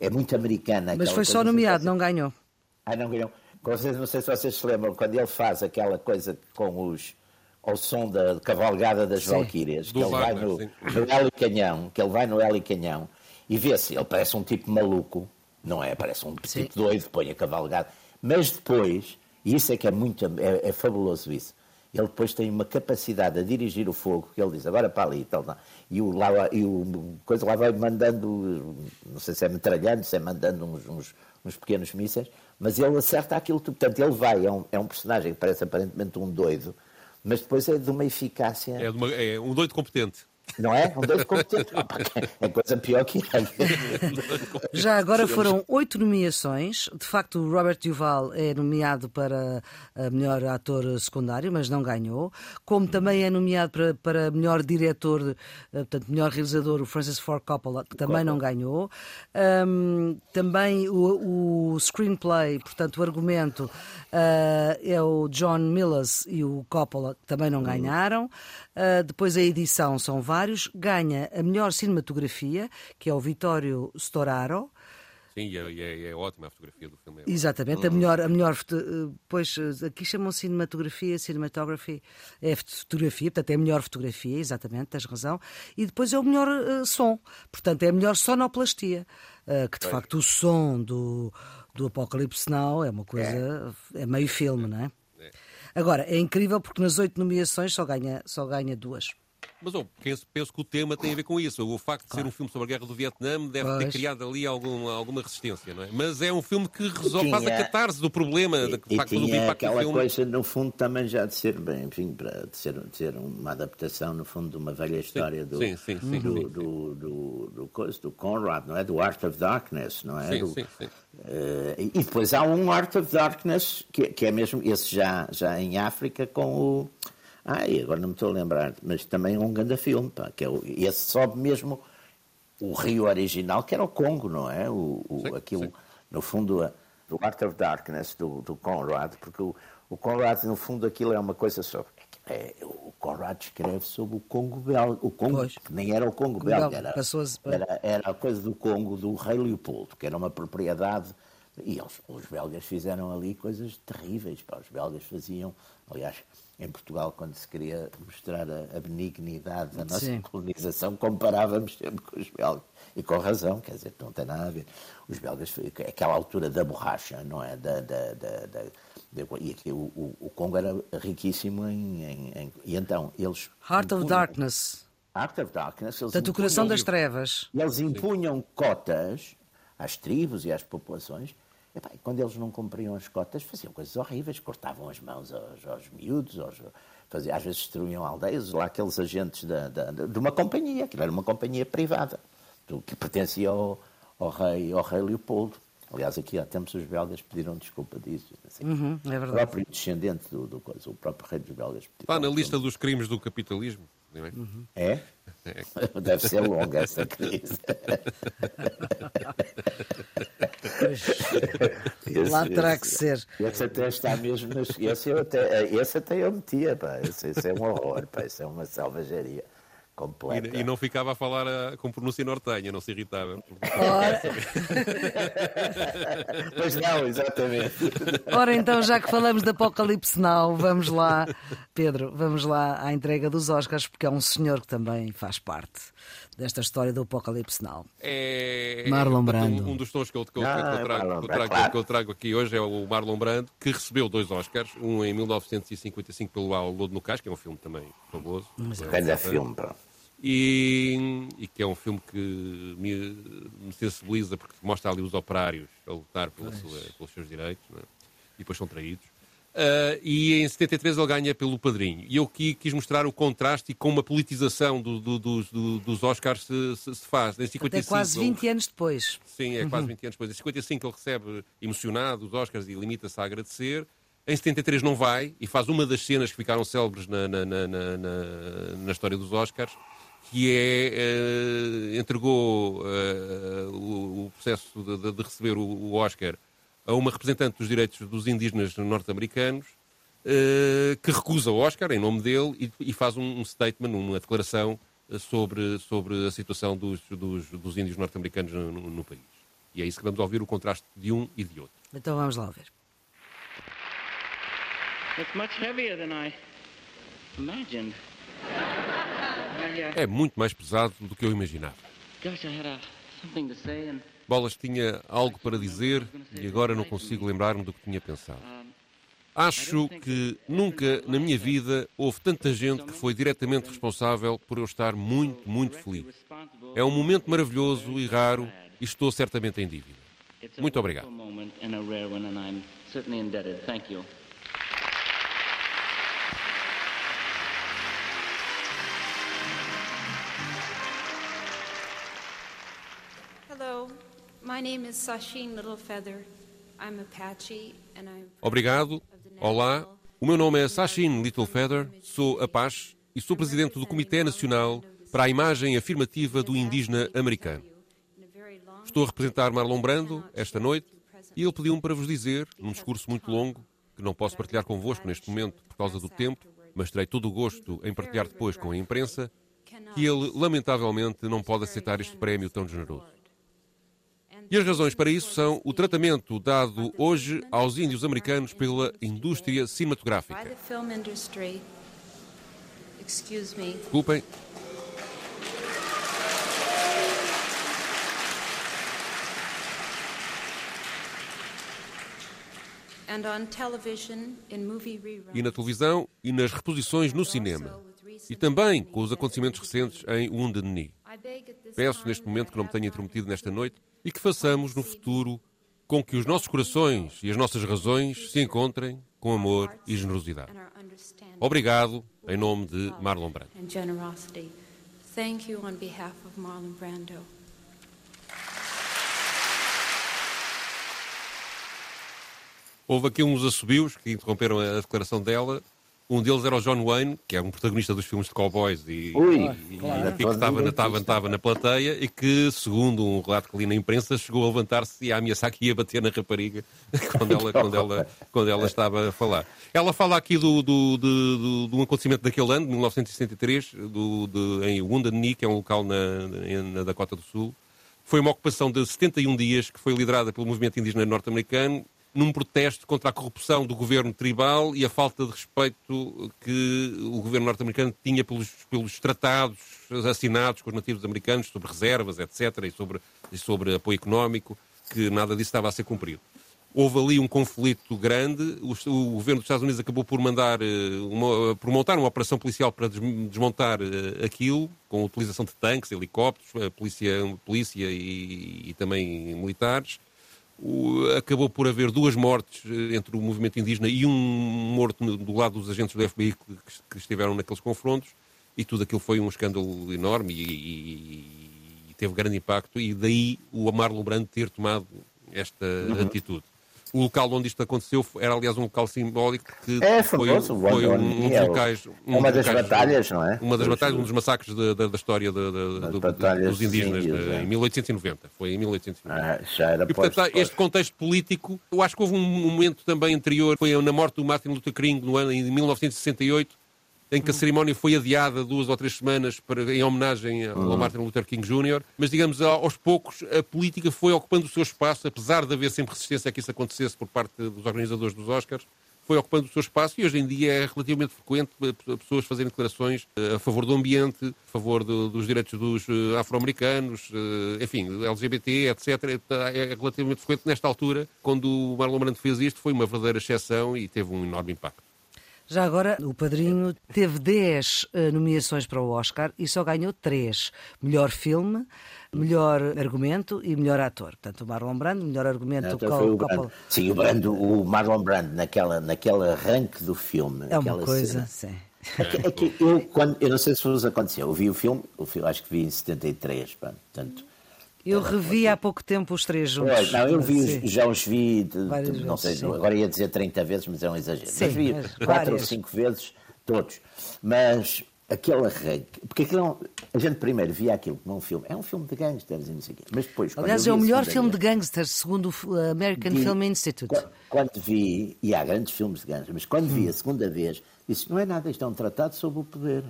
É muito americana. Mas foi só nomeado, não ganhou. Ah, não ganhou. Vocês, não sei se vocês se lembram, quando ele faz aquela coisa com os. ao som da cavalgada das sim, Valquírias, que ele vai no, no Hélio Canhão, que ele vai no Hélio Canhão e vê-se, ele parece um tipo maluco, não é? Parece um sim. tipo doido, põe a cavalgada. Mas depois, e isso é que é muito. é, é fabuloso isso ele depois tem uma capacidade a dirigir o fogo, que ele diz, agora para ali e tal, não. e o, lá, e o coisa lá vai mandando, não sei se é metralhando, se é mandando uns, uns, uns pequenos mísseis, mas ele acerta aquilo tudo. Portanto, ele vai, é um, é um personagem que parece aparentemente um doido, mas depois é de uma eficácia. É, uma, é um doido competente. Não é? Um dois competentes. É coisa pior que é. Já agora foram oito nomeações. De facto, o Robert Duval é nomeado para melhor ator secundário, mas não ganhou. Como também é nomeado para, para melhor diretor, eh, portanto, melhor realizador, o Francis Ford Coppola, que também não ganhou. Um, também o, o, screenplay, portanto, o argumento, uh, é o John Millas e o Coppola, que também não ganharam. Uh, depois a edição são vários. Ganha a melhor cinematografia, que é o Vitório Storaro. Sim, e é, é, é, ótima a fotografia do filme. É Exatamente, a melhor, a melhor, pois aqui chamam cinematografia, cinematography, é fotografia, portanto é a melhor fotografia, exatamente, tens razão, e depois é o melhor uh, som, portanto é a melhor sonoplastia, uh, que de pois. facto o som do, do Apocalipse Now é uma coisa, é, é meio filme, não é? Agora, é incrível porque nas oito nomeações só ganha, só ganha duas. Mas oh, penso, penso, que o tema tem a ver com isso. O facto de claro. ser um filme sobre a guerra do Vietnã deve pois. ter criado ali algum, alguma resistência, não é? Mas é um filme que resolve, tinha, faz a catarse do problema. E, de, facto, e tinha aquela filme... coisa, no fundo, também já de ser, bem, enfim, para, de, ser, de ser uma adaptação, no fundo, de uma velha história do, sim, sim, sim, do, do, do, do, coisa, do Conrad, não é? Do Art of Darkness, não é? Sim, do, sim, sim. Uh, e depois há um Art of Darkness, que, que é mesmo esse já, já em África, com o ah, e agora não me estou a lembrar, mas também é um grande filme, pá, que é o, esse sobe mesmo o rio original, que era o Congo, não é? O, o sim, aquilo, sim. no fundo, a, do Art of Darkness, do, do Conrad, porque o, o Conrad, no fundo, aquilo é uma coisa sobre. É, o Conrad escreve sobre o Congo belga, o Congo, pois. que nem era o Congo, Congo belga, era, era, era, a coisa do Congo do rei Leopoldo, que era uma propriedade. E eles, os belgas fizeram ali coisas terríveis. Pá. Os belgas faziam, aliás, em Portugal, quando se queria mostrar a, a benignidade da nossa Sim. colonização, comparávamos sempre com os belgas. E com razão, quer dizer, não tem nada a ver. Os belgas, aquela altura da borracha, não é? Da, da, da, da e aqui, o, o, o, Congo era riquíssimo em, em, em, E então, eles. Heart of Darkness. Heart of Darkness. Portanto, o coração das trevas. Eles impunham cotas às tribos e às populações e, pá, quando eles não cumpriam as cotas, faziam coisas horríveis, cortavam as mãos aos, aos miúdos, aos, faziam, às vezes destruíam aldeias, lá aqueles agentes da, da, de uma companhia, que era uma companhia privada, que pertencia ao, ao, rei, ao rei Leopoldo. Aliás, aqui há tempos os belgas pediram desculpa disso. Assim. Uhum, é verdade. O próprio descendente do, do, do, o próprio rei dos belgas pediu. Está na lista dos crimes do capitalismo. Não é? Uhum. é? *laughs* Deve ser longa essa crise. esse, Lá terá que ser. Esse até está mesmo. Nas, esse, eu até, esse até eu metia, pá. Esse, esse é um horror, pá. Isso é uma selvageria. Completa. E, e, não ficava a falar a, com pronúncia nortenha, não se irritava. Ora... *laughs* pois não, exatamente. Ora, então, já que falamos de Apocalipse Now, vamos lá, Pedro, vamos lá à entrega dos Oscars, porque é um senhor que também faz parte desta história do Apocalipse Now. É, Marlon Brando. Um, um dos tons que eu, que, eu, que, eu trago, Marlon, que, eu trago, que eu trago aqui hoje é o Marlon Brando, que recebeu dois Oscars, um em 1955 pelo Ao Lodo no Cais, que é um filme também famoso. Grande filme, pá. E, e, que é um filme que me, me, sensibiliza porque mostra ali os operários a lutar pela sua, pelos seus direitos é? e depois são traídos. Uh, e em 73 ele ganha pelo Padrinho. E eu aqui quis mostrar o contraste e como a politização do, do, do, dos Oscars se, se, se faz. Em 55, é quase 20 anos depois. Sim, é quase 20 uhum. anos depois. Em 55 ele recebe emocionado os Oscars e limita-se a agradecer. Em 73 não vai e faz uma das cenas que ficaram célebres na, na, na, na história dos Oscars, que é uh, entregou uh, o, o, processo de, de receber o, o, Oscar a uma representante dos direitos dos indígenas norte-americanos uh, que recusa o Oscar em nome dele e, e faz um, um, statement, uma declaração sobre, sobre a situação dos, dos, dos índios norte-americanos no, no, no, país. E é isso que vamos ouvir, o contraste de um e de outro. Então vamos lá ver. It's much heavier than I imagined. É muito mais pesado do que eu imaginava. Bolas tinha algo para dizer e agora não consigo lembrar-me do que tinha pensado. Acho que nunca na minha vida houve tanta gente que foi diretamente responsável por eu estar muito, muito feliz. É um momento maravilhoso e raro e estou certamente em dívida. Muito obrigado. Obrigado. Olá. O meu nome é Sachin Littlefeather, sou Apache e sou presidente do Comitê Nacional para a Imagem Afirmativa do Indígena Americano. Estou a representar Marlon Brando esta noite e ele pediu-me para vos dizer, num discurso muito longo, que não posso partilhar convosco neste momento por causa do tempo, mas terei todo o gosto em partilhar depois com a imprensa, que ele, lamentavelmente, não pode aceitar este prémio tão generoso. E as razões para isso são o tratamento dado hoje aos índios americanos pela indústria cinematográfica. Desculpem. E na televisão e nas reposições no cinema. e também com os acontecimentos recentes em Wounded Knee. Peço neste momento que não me tenha intrometido nesta noite e que façamos no futuro com que os nossos corações e as nossas razões se encontrem com amor e generosidade. Obrigado em nome de Marlon Brando. Thank you on behalf of Marlon Brando. Houve aqui uns assobios que interromperam a declaração dela. Um deles era o John Wayne, que é um protagonista dos filmes de cowboys e, Ui, e, claro. e que estava, estava, estava na plateia e que, segundo um relato que li na imprensa, chegou a levantar-se e a ameaçar que ia bater na rapariga *laughs* quando ela, quando ela, quando ela estava a falar. Ela fala aqui do, do, do, do, um acontecimento daquele ano, de 1963, do, de, em Wounded Knee, que é um local na, na Dakota do Sul. Foi uma ocupação de 71 dias que foi liderada pelo movimento indígena norte-americano num protesto contra a corrupção do governo tribal e a falta de respeito que o governo norte-americano tinha pelos, pelos tratados assinados com os nativos americanos sobre reservas, etc., e sobre, e sobre apoio económico, que nada disso estava a ser cumprido. Houve ali um conflito grande. O, o governo dos Estados Unidos acabou por mandar, eh, uma, por montar uma operação policial para desmontar uh, aquilo, com a utilização de tanques, helicópteros, polícia, polícia e, e também militares o, acabou por haver duas mortes eh, entre o movimento indígena e um morto no, do lado dos agentes do FBI que, que, estiveram naqueles confrontos, e tudo aquilo foi um escândalo enorme e, e, e teve grande impacto, e daí o Marlon Brando ter tomado esta uhum. atitude. O local onde isto aconteceu era, aliás, um local simbólico que é, foi, foi um, dos locais. Um uma das locais, batalhas, não é? Uma das batalhas, um dos massacres da, da, da história de, de, de, dos indígenas de, é. em 1890. Foi em 1890. Ah, já era e, portanto, este contexto político, eu acho que houve um momento também anterior, foi na morte do Martin Luther King no ano, em 1968, em que a cerimónia foi adiada duas ou três semanas para, em homenagem ao uhum. Martin Luther King Jr., mas, digamos, aos poucos, a política foi ocupando o seu espaço, apesar de haver sempre resistência a que isso acontecesse por parte dos organizadores dos Oscars, foi ocupando o seu espaço e hoje em dia é relativamente frequente pessoas fazerem declarações eh, a favor do ambiente, a favor do, dos direitos dos eh, afro-americanos, eh, enfim, LGBT, etc. É relativamente frequente nesta altura. Quando o Marlon Brando fez isto, foi uma verdadeira exceção e teve um enorme impacto. Já agora, o Padrinho teve 10 uh, nomeações para o Oscar e só ganhou 3. Melhor filme, melhor argumento e melhor ator. Portanto, o Marlon Brando, melhor argumento... Então foi o Brando. Sim, o, Brando, o Marlon Brando, naquela, naquele arranque do filme... É uma coisa, cena. sim. É é que eu, quando, eu não sei se vos aconteceu, eu vi o filme, o filme acho que vi em 73, portanto eu revi há pouco tempo os três juntos. Pois, não, eu vi, já os vi, de, de, não sei, vezes, agora ia dizer 30 vezes, mas é um exagero. Sim, mas vi mas quatro ou cinco vezes, todos. Mas aquele arranque, porque aquilo, a gente primeiro via aquilo como um filme, é um filme de gangsters e não sei o quê, mas depois... Aliás, é o melhor filme de gangsters, segundo o American vi, Film Institute. Quando, quando, vi, e há grandes filmes de gangsters, mas quando hum. vi a segunda vez, disse, não é nada, isto é um tratado sobre o poder.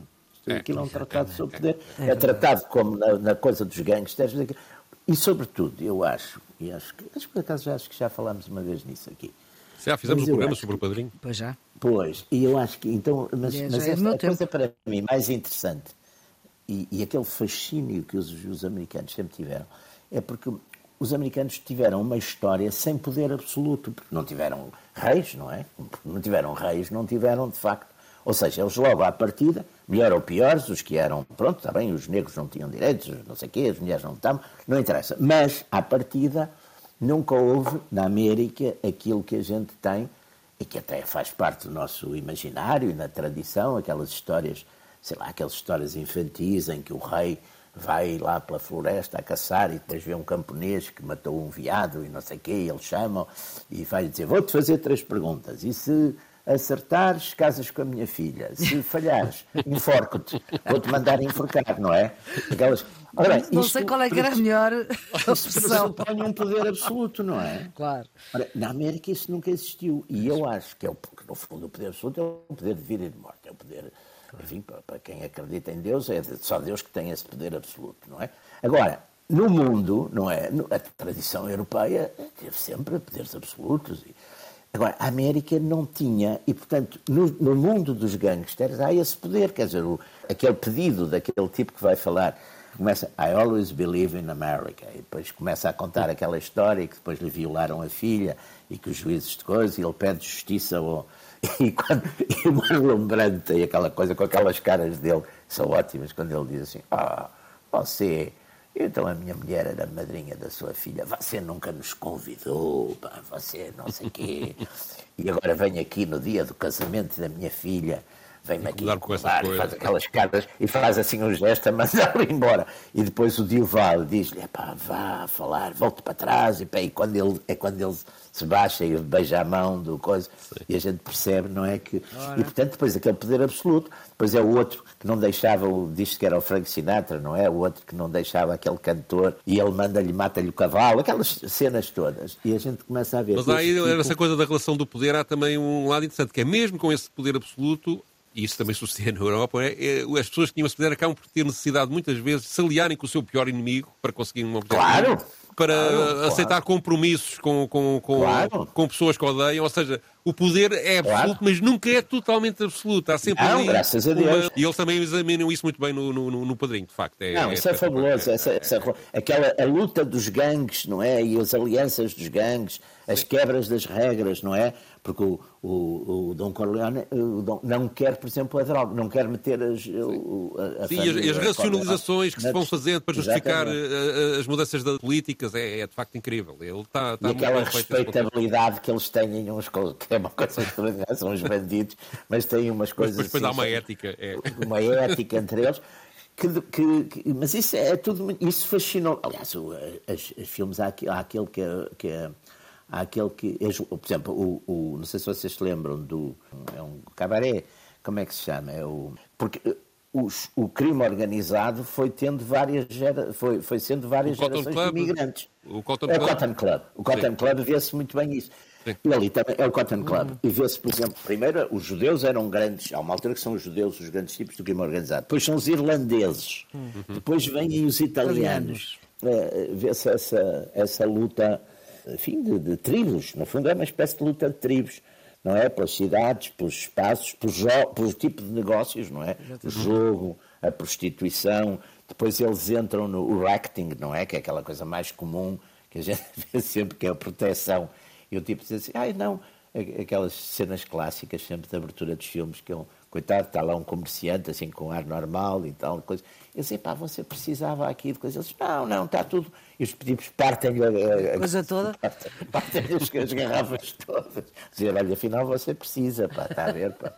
É, aquilo é um tratado sobre o poder. É, é tratado como na, na coisa dos gangsters, e, sobretudo, eu acho, e acho que, acho que por acaso já, acho que já falámos uma vez nisso aqui. Já fizemos um programa sobre que, o padrinho? Pois já. Pois, e eu acho que, então, mas, é, mas esta, a coisa para mim mais interessante e, e aquele fascínio que os, os americanos sempre tiveram é porque os americanos tiveram uma história sem poder absoluto, porque não tiveram reis, não é? Não tiveram reis, não tiveram, de facto. Ou seja, eles logo à partida melhor ou piores, os que eram, pronto, bem, os negros não tinham direitos, não sei o quê, as mulheres não estavam, não interessa. Mas, à partida, nunca houve na América aquilo que a gente tem, e que até faz parte do nosso imaginário e na tradição, aquelas histórias, sei lá, aquelas histórias infantis em que o rei vai lá pela floresta a caçar e depois vê um camponês que matou um veado e não sei o quê, e eles chamam e vai dizer, vou-te fazer três perguntas, e se acertares, casas com a minha filha. Se falhares, *laughs* enforco-te. Vou-te mandar enforcar, não é? Aquelas... Ora bem, não sei qual é que era a melhor *laughs* opção. põe um poder absoluto, não é? Claro. Ora, na América isso nunca existiu. E eu acho que, é o, que, no fundo, o poder absoluto é o poder de vida e de morte. É o poder, enfim, para, para quem acredita em Deus, é só Deus que tem esse poder absoluto, não é? Agora, no mundo, não é? A tradição europeia teve sempre poderes absolutos. E, Agora, a América não tinha, e portanto, no, no mundo dos gangsters há esse poder, quer dizer, o, aquele pedido daquele tipo que vai falar começa I always believe in America. E depois começa a contar aquela história que depois lhe violaram a filha e que os juízes de coisa, e ele pede justiça ao. *laughs* E, quando, e o Marlon Brando tem aquela coisa com aquelas caras dele, são ótimas, quando ele diz assim: Ah, você. Então a minha mulher era madrinha da sua filha, você nunca nos convidou, pá, você não sei quê. *laughs* E agora vem aqui no dia do casamento da minha filha vem-me aqui com essa coisa. faz aquelas caras e faz assim um gesto a mandá-lo *laughs* embora. E depois o Dioval diz-lhe, pá, vá falar, volte para trás, e, pá, e quando ele, é quando ele se baixa e beija a mão do coisa, Sim. e a gente percebe, não é que... Ora. E portanto depois aquele poder absoluto, depois é o outro que não deixava, diz que era o Frank Sinatra, não é? O outro que não deixava aquele cantor, e ele manda-lhe, mata-lhe o cavalo, aquelas cenas todas. E a gente começa a ver... Mas aí, tipo... essa coisa da relação do poder, há também um lado interessante, que é mesmo com esse poder absoluto, e isso também sucede na Europa, é, é, as pessoas que tinham esse poder acabam por ter necessidade, muitas vezes, de se aliarem com o seu pior inimigo para conseguir um objetivo. Claro! Para claro, aceitar claro. compromissos com, com, com, claro. com, pessoas que odeiam. Ou seja, o poder é absoluto, mas nunca é totalmente absoluto. Há sempre Não, ali graças a Deus. Uma... E eles também examinam isso muito bem no, no, no Padrinho, de facto. É, não, é isso é, fabuloso. Essa, essa, aquela, a luta dos gangues, não é? E as alianças dos gangues, as quebras das regras, não é? Porque o, o, o Dom Corleone o Dom, não quer, por exemplo, a droga, não quer meter as, o, a, a Sim, as, as racionalizações que se vão fazendo para justificar Exatamente. as mudanças das políticas é, é, de facto incrível. Ele está, está e aquela respeitabilidade que eles têm uns que é uma coisa extraordinária, são os bandidos, mas têm umas coisas. *laughs* Mas depois assim, há uma ética. É. Uma ética entre eles. Que, que, que, mas isso é tudo. Isso fascinou. Aliás, os, os filmes, há, há aquele que, que é há aquele que. Por exemplo, o, o, não sei se vocês se lembram do. É um cabaré, como é que se chama? É o, porque eh, os, o crime organizado foi tendo várias gera, foi, foi sendo várias gerações Club, de imigrantes. O Cotton é Club. o Cotton Club. O Cotton Sim. Club vê-se muito bem isso. Sim. E ali também é o Cotton Club. Uhum. E vê-se, por exemplo, primeiro os judeus eram grandes, há uma altura que são os judeus os grandes tipos do crime organizado. Depois são os irlandeses. Uhum. Depois vêm os italianos. É, vê-se essa, essa luta enfim, de, de tribos. No fundo, é uma espécie de luta de tribos, não é? Pelas cidades, pelos espaços, pelo tipo de negócios, não é? O jogo, a prostituição. Depois eles entram no acting, não é? Que é aquela coisa mais comum que a gente *laughs* vê sempre, que é a proteção. E o tipo diz assim, ai não, aquelas cenas clássicas sempre de abertura dos filmes, que é um, coitado, está lá um comerciante assim com ar normal e tal, coisa. Eu disse, pá, você precisava aqui de coisas. Eles não, não, está tudo. E os tipos partem a, a coisa toda. Partem, partem as, as garrafas todas. Dizer, olha, afinal você precisa, pá, está a ver, pá.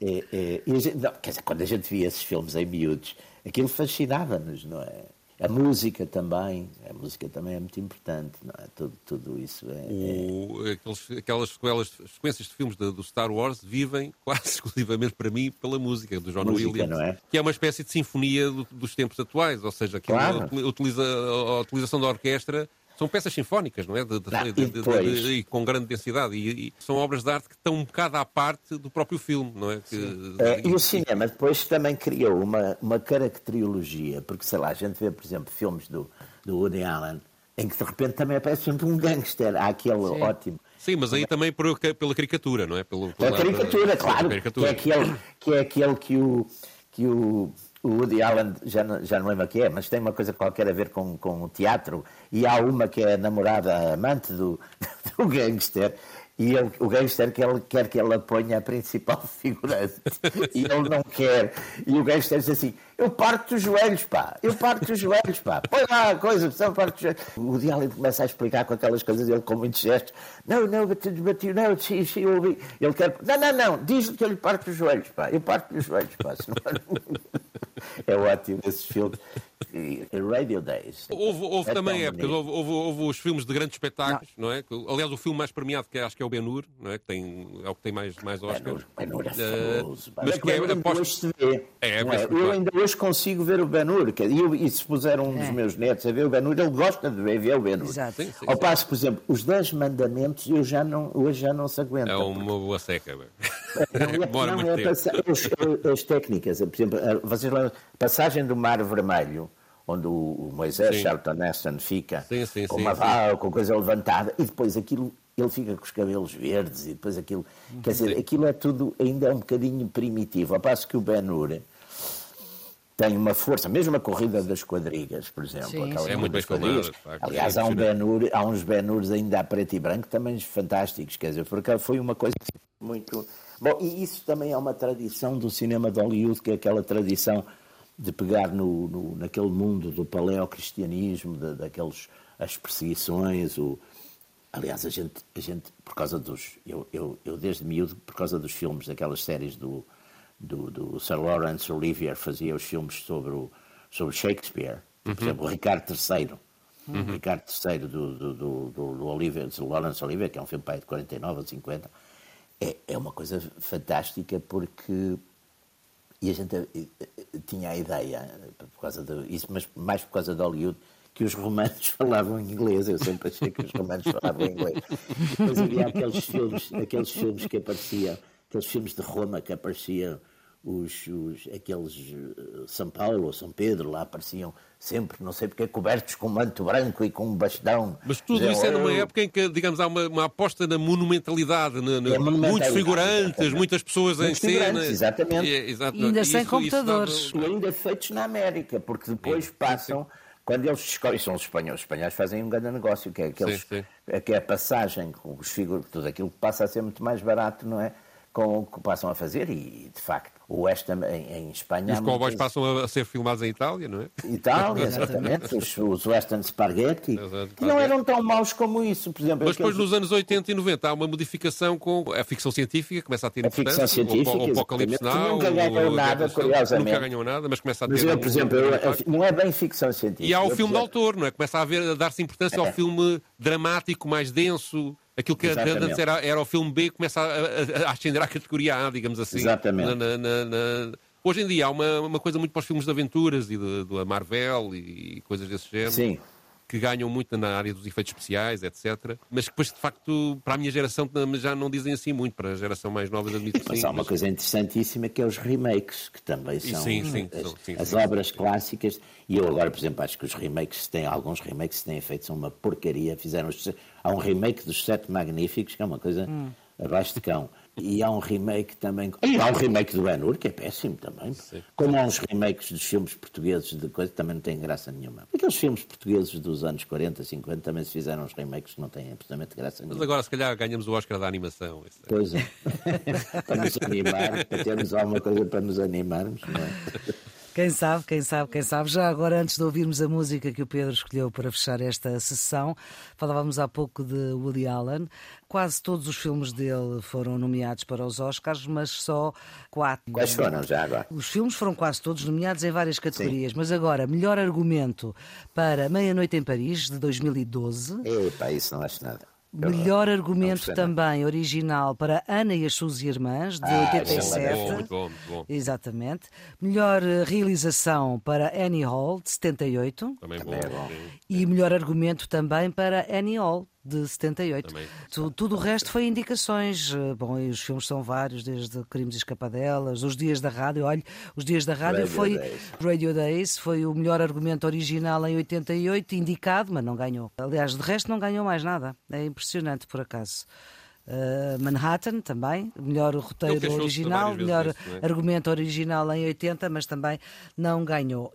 E, e, e a gente, não, quer dizer, quando a gente via esses filmes em miúdos, aquilo fascinava-nos, não é? A música também, a música também é muito importante, não é? Tudo, tudo isso é. O, aqueles, aquelas sequelas, sequências de filmes do Star Wars vivem *laughs* quase exclusivamente para mim pela música do John música, Williams, é? que é uma espécie de sinfonia do, dos tempos atuais, ou seja, que claro. utiliza, a, a utilização da orquestra são peças sinfónicas, não é? De, de, de, e com grande densidade. E, e, são obras de arte que estão um bocado à parte do próprio filme, não é? Que, é e o cinema depois também criou uma, uma caracteriologia, porque sei lá, a gente vê, por exemplo, filmes do, do Woody Allen, em que de repente também aparece sempre um gangster. Há aquele Sim. ótimo. Sim, mas aí também por, pela caricatura, não é? Pelo, pela, pela caricatura, claro. Caricatura. Que, é aquele, que é aquele que o. Que o o Woody Allen, já não, já não lembro o que é, mas tem uma coisa qualquer a ver com, com o teatro, e há uma que é namorada, amante do, *laughs* do gangster, e ele, o gangster que ele, quer que ela ponha a principal *laughs* figurante e ele não quer. E o gangster diz assim: Eu parto os joelhos, pá, eu parto os joelhos, pá, põe lá a coisa, só parto os joelhos. O diálogo começa a explicar com aquelas coisas, ele com muitos gestos: Não, não, but, but you know, she, she will be. Ele quer: Não, não, não, diz-lhe que eu lhe parto os joelhos, pá, eu parto os joelhos, pá. Senão... *laughs* é ótimo esses filmes. Radio Days. Houve, houve é também épocas, houve, houve, houve, os filmes de grandes espetáculos, não. não. é? Aliás, o filme mais premiado que acho que é o Ben-Hur, não é? Que tem, é o que tem mais, mais Oscars. Ben-Hur é eh, famoso. Uh, mas que é, ainda hoje se vê. É, é, é? Eu ainda hoje consigo ver o Ben-Hur. E, e se puser um dos é. meus netos a ver o Ben-Hur, ele gosta de ver, ver o Ben-Hur. Exato. Sim, sim, Ao passo, por exemplo, os 10 mandamentos, eu já não, hoje já não se aguenta. É uma boa seca. Não, é, não, é *laughs* passar, as, as técnicas, por exemplo, vocês lembram, passagem do Mar Vermelho, onde o, Moisés sim. Charlton Heston fica sim, sim, com uma vara, com coisa levantada, e depois aquilo ele fica com os cabelos verdes e depois aquilo. Quer dizer, aquilo é tudo ainda é um bocadinho primitivo. Ao passo que o Ben Hur tem uma força, mesmo a corrida das quadrigas, por exemplo. Sim, sim. É muito bem quadrigas. filmada. Aliás, É há, um impressionante. Ben-Hur, há uns Ben-Hurs ainda a preto e branco também fantásticos, quer dizer, porque foi uma coisa muito... Bom, e isso também é uma tradição do cinema de Hollywood, que é aquela tradição de pegar no, no- naquele mundo do paleocristianismo, da, daqueles, as perseguições, o... Aliás, a gente, a gente por causa dos... Eu, eu, eu desde miúdo, por causa dos filmes, daquelas séries do, do, do Sir Lawrence Olivier, fazia os filmes sobre, o, sobre Shakespeare, por exemplo, o Ricardo III. O Ricardo III do, do, do, do, do Olivier, do Lawrence Olivier, que é um filme pai de 49 ou 50, é, é uma coisa fantástica porque e a gente eh, eh, tinha a ideia, por causa de, isso, mas mais por causa de Hollywood, que os romanos *laughs* falavam inglês. Eu sempre achei que os romanos falavam inglês. Depois havia aqueles filmes, aqueles filmes que apareciam, aqueles filmes de Roma que apareciam os, os, aqueles eh, São Paulo ou São Pedro, lá apareciam sempre, não sei porque, cobertos com manto branco e com um bastão. Mas tudo isso é numa "Eu- época em que, digamos, há uma, uma aposta na monumentalidade, na, na- É monumentalidade, muitos figurantes, exatamente. muitas pessoas Muitos em cena. exatamente. E é- exato, E ainda isso- sem isso computadores. dava- E ainda feitos na América, porque depois Sim, sim, passam, quando eles escolhem, são os espanhóis, os espanhóis fazem um grande negócio, que é, aqueles, Sim, sim. é que é a passagem com os figuras, tudo aquilo que passa a ser muito mais barato, não é? Com o que passam a fazer, e de facto, o Ham em, em Espanha. E os cowboys passam a ser filmados em Itália, não é? Itália, *laughs* exatamente, os, os Western Spaghetti, Exato, que não eram tão maus como isso, por exemplo. Mas depois, aqueles- nos anos 80 e 90, há uma modificação com a ficção científica, começa a ter A ficção científica, o, o Apocalipse Now, nunca ganhou nada, curiosamente. Nunca ganhou nada, mas começa a ter. Mas eu, por exemplo, eu- não é bem ficção científica. E há o filme de autor, não é? Começa a, haver, a dar-se importância ao É. filme dramático, mais denso. Aquilo que Exatamente. antes era, era o filme B, começa a, a- a ascender à categoria A, digamos assim. Exatamente. Na- na- na- Hoje em dia há uma, uma coisa muito para os filmes de aventuras e da Marvel e coisas desse género. Sim. Que ganham muito na área dos efeitos especiais, etc. Mas que depois, de facto, para a minha geração já não dizem assim muito. Para a geração mais nova, admito que Mas sim. há uma mas- coisa interessantíssima que é os remakes, que também são sim, sim, as, sim, as sim. obras clássicas. E eu agora, por exemplo, acho que os remakes têm, alguns remakes que têm feito são uma porcaria. Fizeram os- há um remake dos Sete Magníficos, que é uma coisa abaixo de cão. E há um remake também. E há um remake do Ben-Hur, que é péssimo também. Como há uns remakes dos filmes portugueses de coisa que também não têm graça nenhuma. Aqueles filmes portugueses dos anos 40, 50 também se fizeram uns remakes que não têm absolutamente graça Mas nenhuma. agora, se calhar, ganhamos o Oscar da animação. Isso é- Pois é. *laughs* para nos animar, para termos alguma coisa para nos animarmos, não é? *laughs* Quem sabe, quem sabe, quem sabe. Já agora, antes de ouvirmos a música que o Pedro escolheu para fechar esta sessão, falávamos há pouco de Woody Allen. Quase todos os filmes dele foram nomeados para os Oscars, mas só quatro. Quais foram já agora? Os filmes foram quase todos nomeados em várias categorias, mas agora, melhor argumento para Meia-Noite em Paris, de 2012. Epá, isso não acho nada. Melhor argumento também original para Ana e as suas irmãs, de Ah, Muito 87. bom, muito bom, muito bom. Exatamente. Melhor eh, realização para Annie Hall, de 78. Também, Também é bom. bom. sim. E melhor argumento também para Annie Hall, de 78. Também. Tu- tudo o resto foi indicações. Eh, Bom, e os filmes são vários, desde Crimes e Escapadelas, Os Dias da Rádio. Olha, Os Dias da Rádio Radio foi. Days. Radio Days foi o melhor argumento original em 88, indicado, mas não ganhou. Aliás, de resto, não ganhou mais nada. É impressionante, por acaso. Uh, Manhattan também, melhor roteiro original, melhor disso, não é? argumento original em 80, mas também não ganhou.